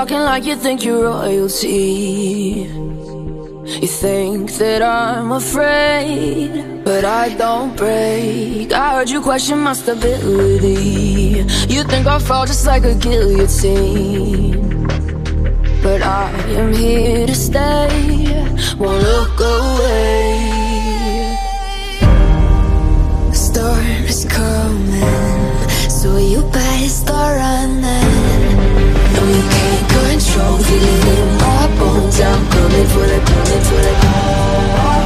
Talking like you think you're royalty. You think that I'm afraid, but I don't break. I heard you question my stability. You think I'll fall just like a guillotine. But I am here to stay, won't look away. Storm is coming, so you better start running. Control, feel in my bones. I'm coming for the, coming for the.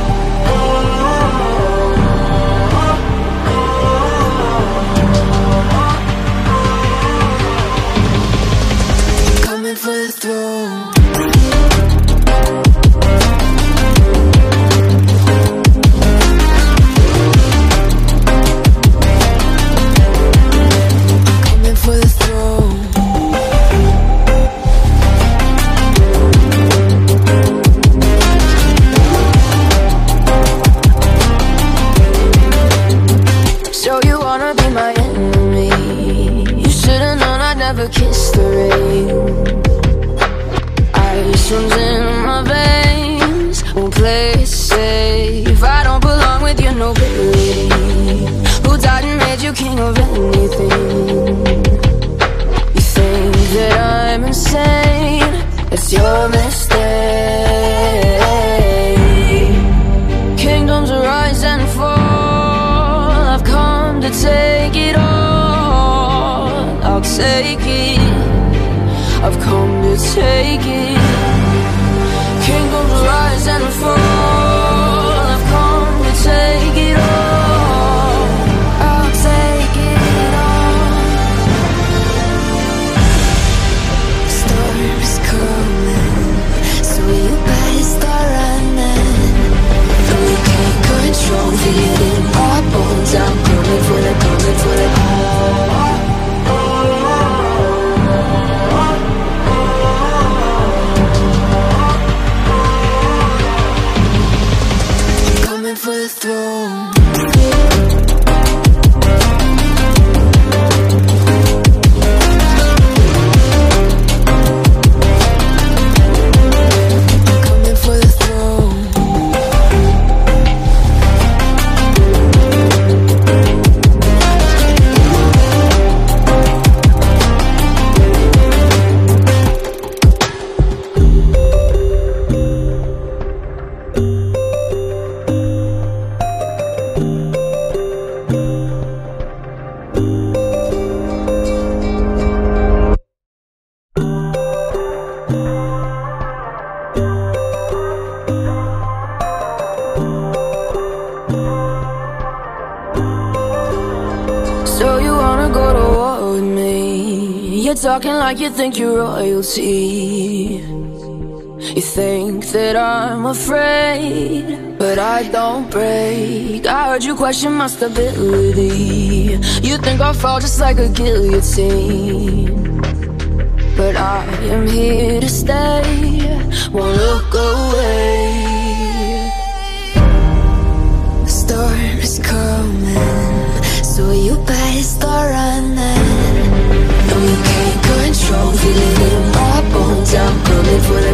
Like you think you're royalty. You think that I'm afraid, but I don't break. I heard you question my stability. You think I'll fall just like a guillotine. But I am here to stay, won't look away. The storm is coming, so you better start running. No, you can't control, feel it in my bones. I'm coming for the,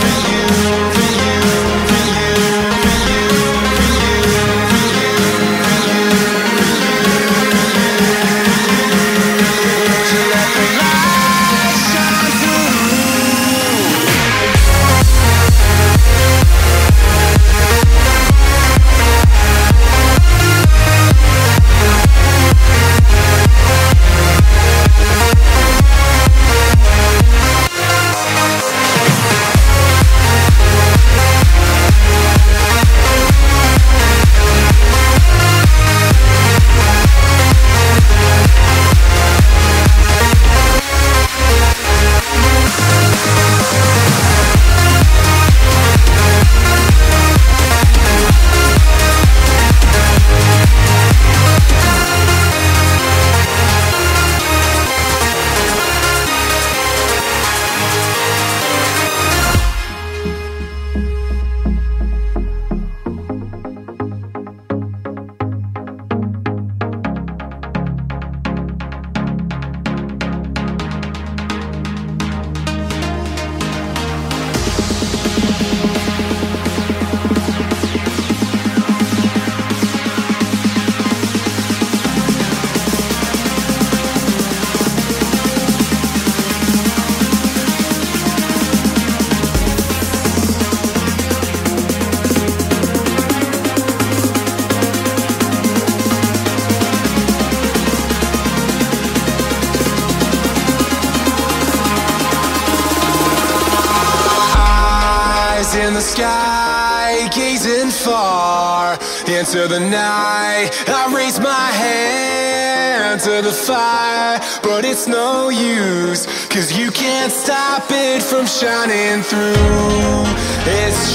Into the night. I raise my hand to the fire, but it's no use, cause you can't stop it from shining through. It's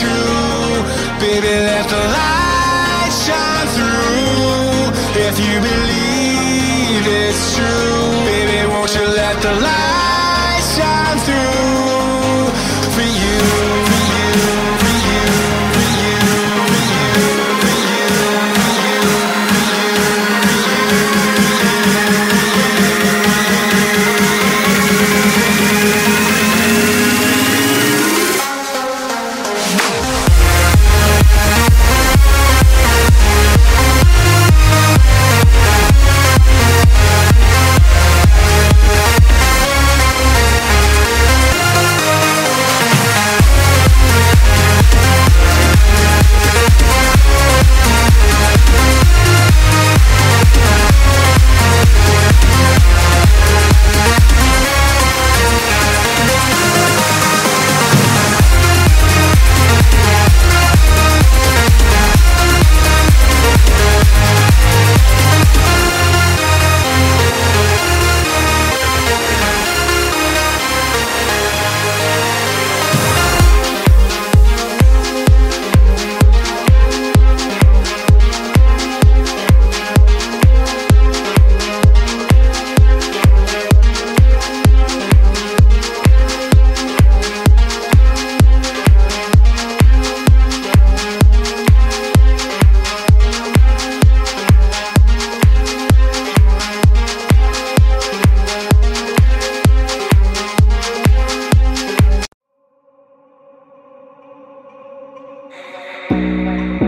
away.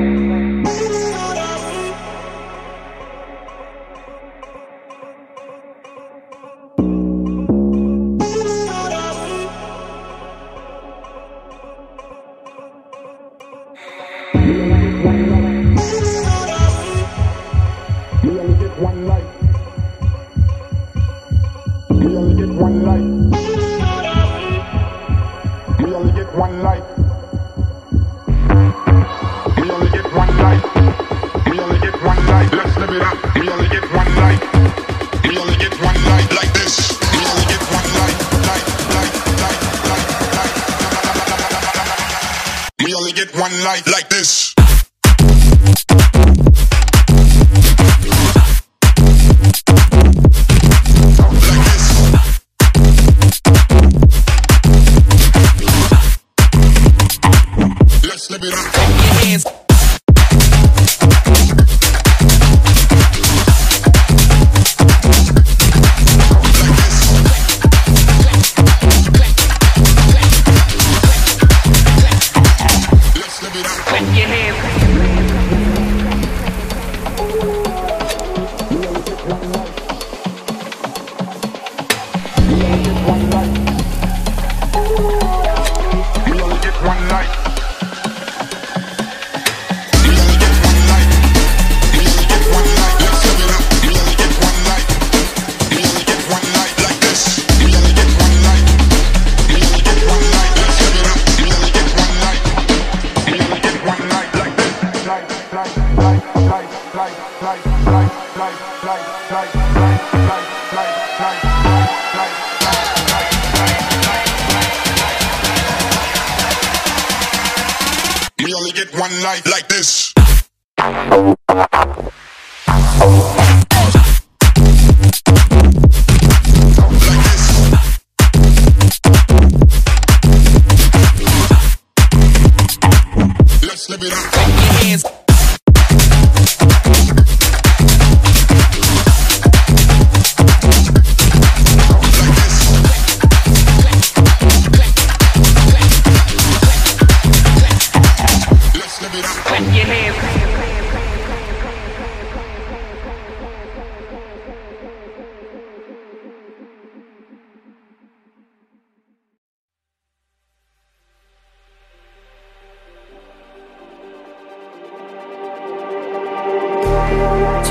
one life. You only get one life. like like this.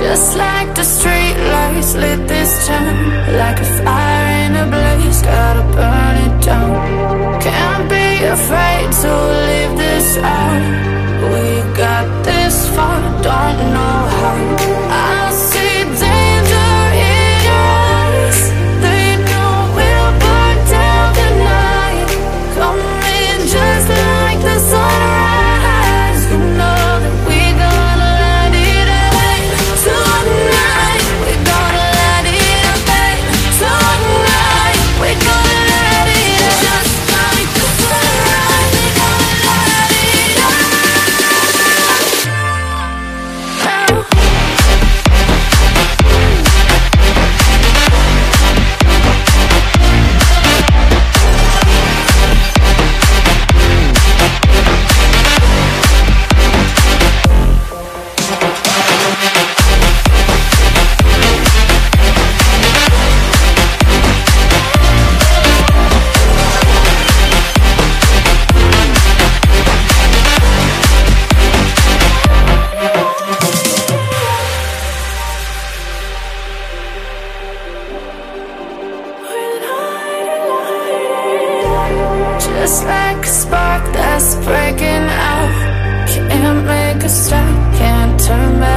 Just like the street lights lit this town Like a fire in a blaze, gotta burn it down. Can't be afraid to leave this out. We got this far, don't know how. just like a spark that's breaking out. Can't make a stop, can't turn back.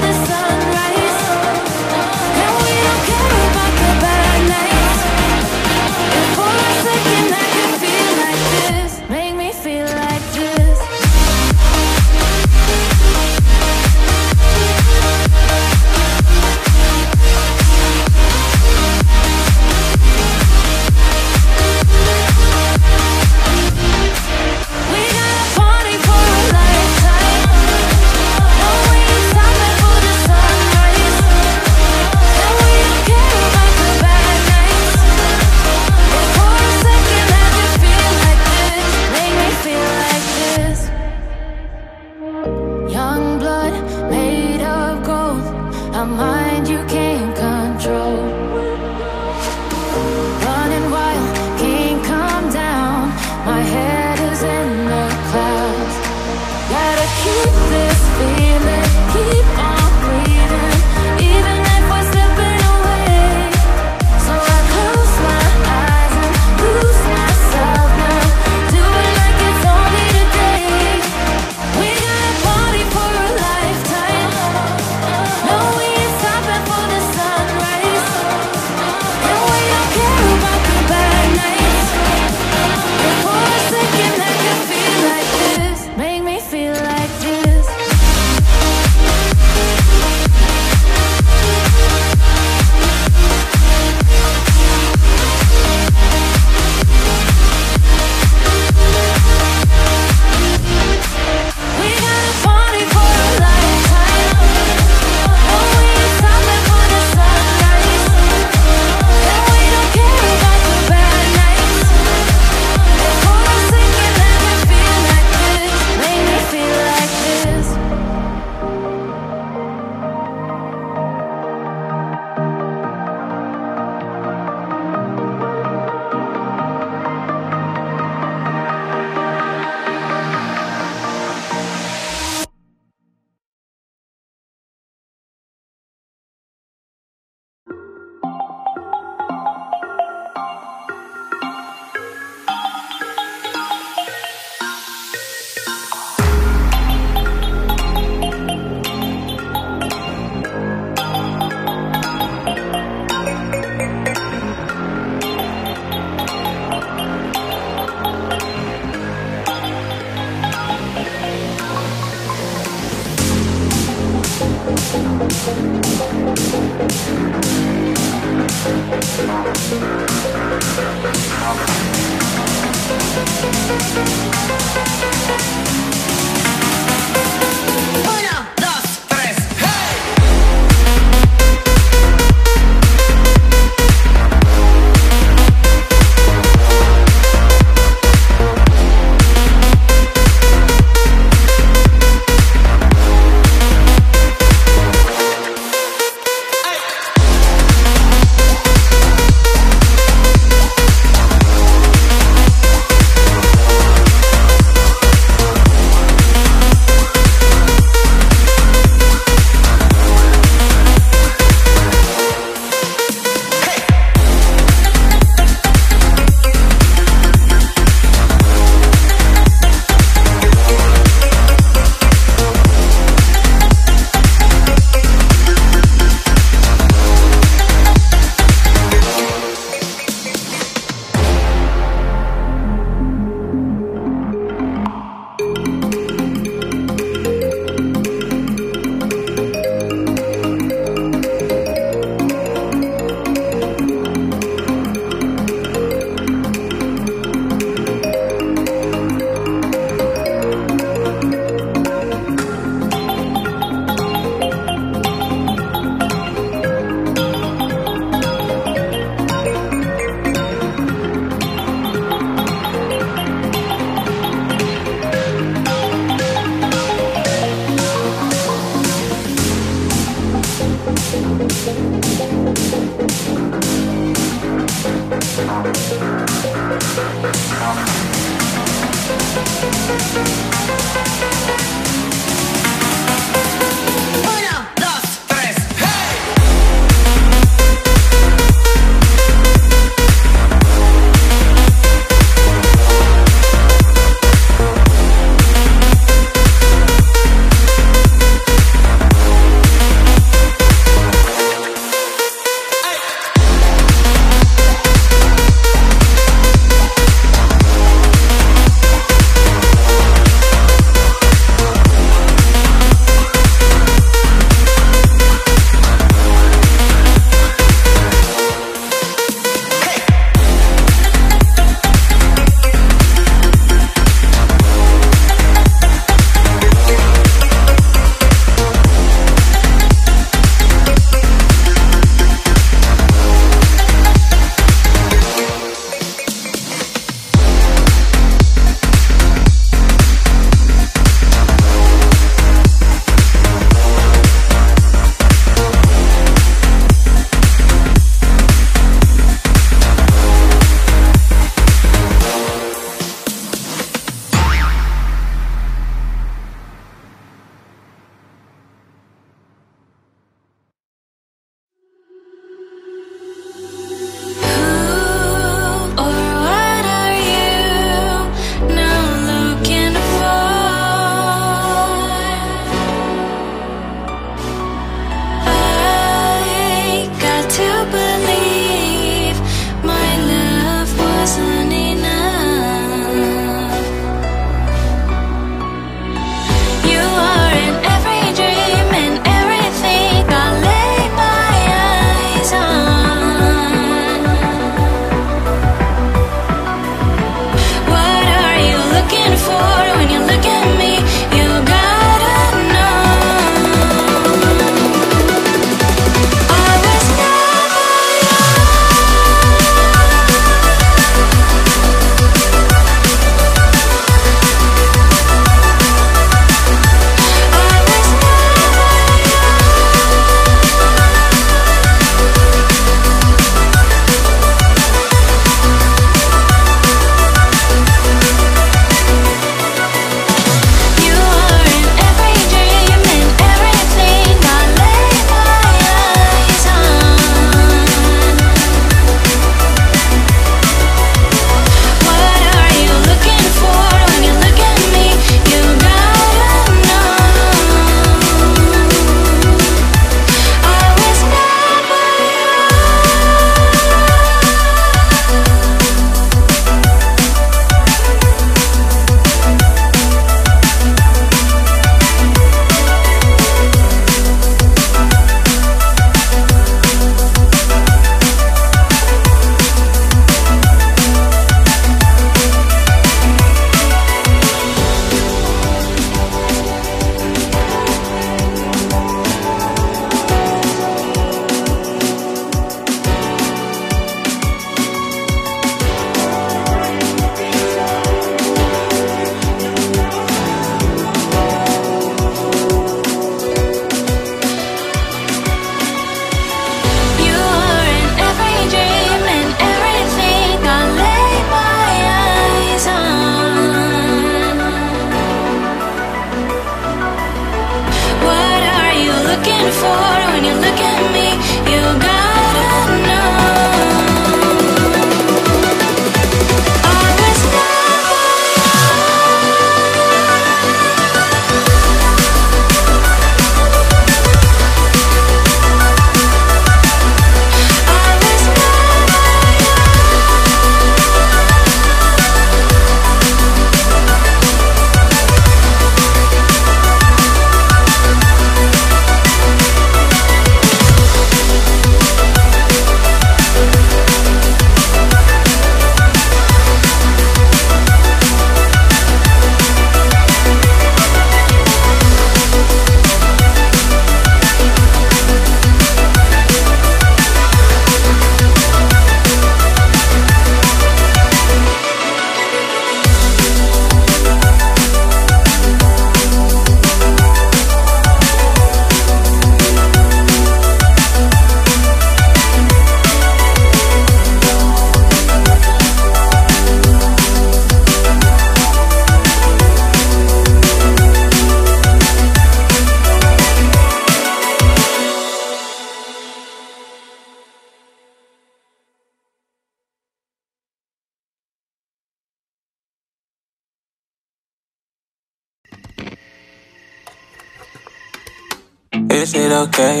Is it okay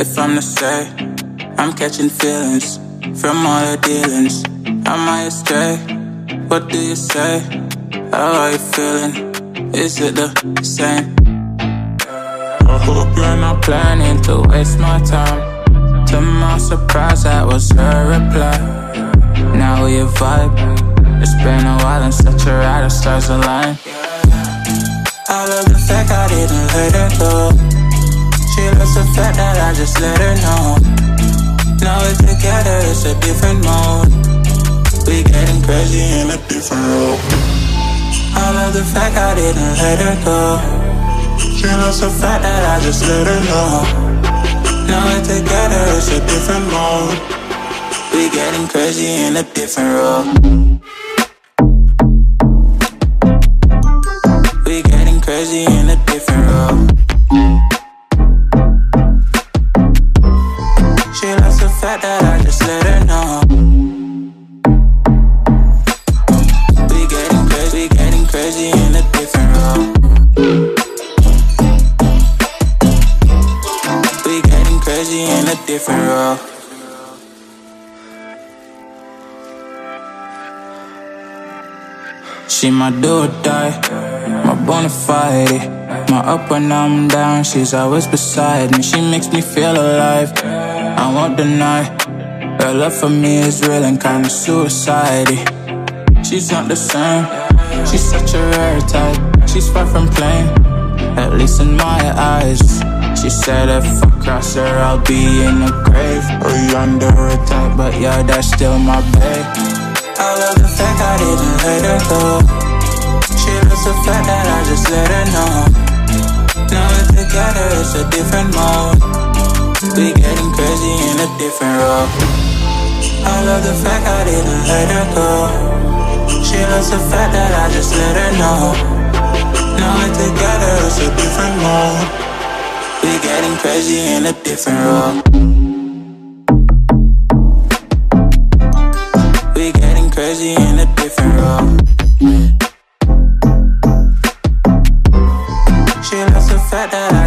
if I'm the same? I'm catching feelings from all the dealings? I astray? What do you say? How are you feeling? Is it the same? I hope you're not planning to waste my time. To my surprise, that was her reply. Now we vibe. It's been a while and such a ride, the stars align. I love the fact I didn't let her go. She loves the fact that I just let her know. Now we're together, it's a different mode. We getting crazy in a different role. I love the fact I didn't let her go. She loves the fact that I just let her know. Now we're together, it's a different mode. We getting crazy in a different role. We getting crazy in a different role. She my do or die, my bona fide. My up when I'm down, she's always beside me. She makes me feel alive. I won't deny Her love for me is real and kinda suicide She's not the same She's such a rare type She's far from plain At least in my eyes She said if I cross her I'll be in the grave Or under attack But yeah, that's still my babe I love the fact I didn't let her go She loves the fact that I just let her know Now we're together, it's a different mode we getting crazy in a different role. I love the fact I didn't let her go. She loves the fact that I just let her know. Now we're together, it's a different mode. We getting crazy in a different role. Crazy in a different role. She loves the fact that I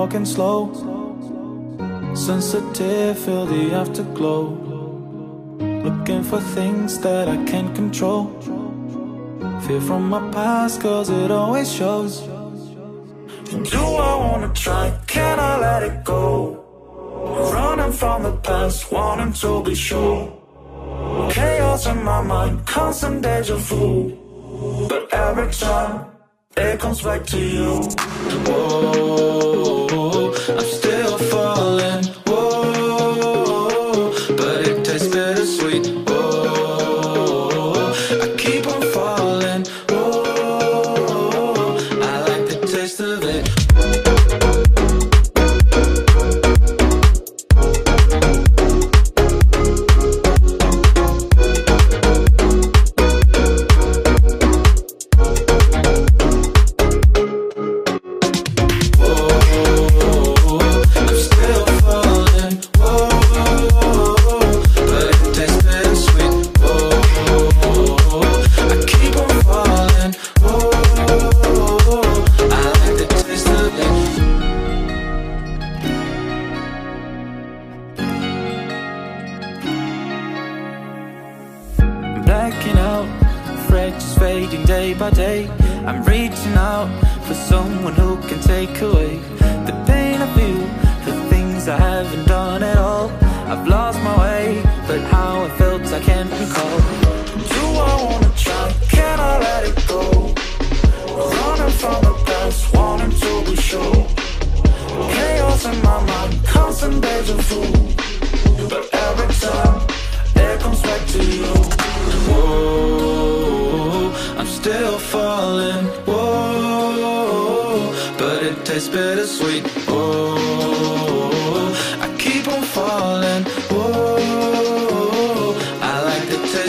walking slow. Sensitive, feel the afterglow. Looking for things that I can't control. Fear from my past cause it always shows. Do I wanna try, can I let it go? Running from the past, wanting to be sure. Chaos in my mind, constant deja vu. But every time, it comes back to you. Whoa.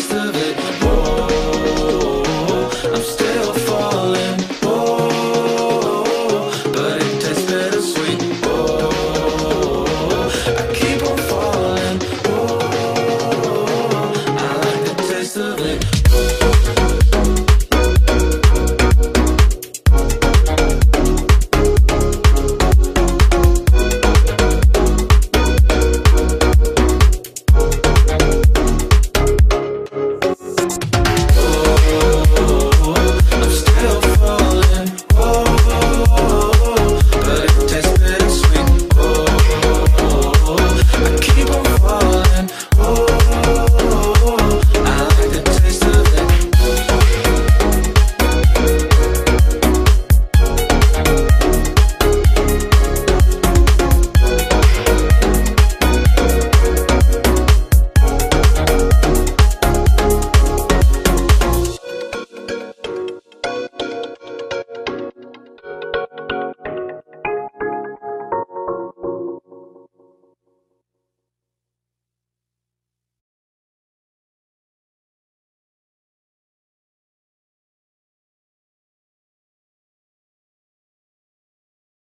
rest of.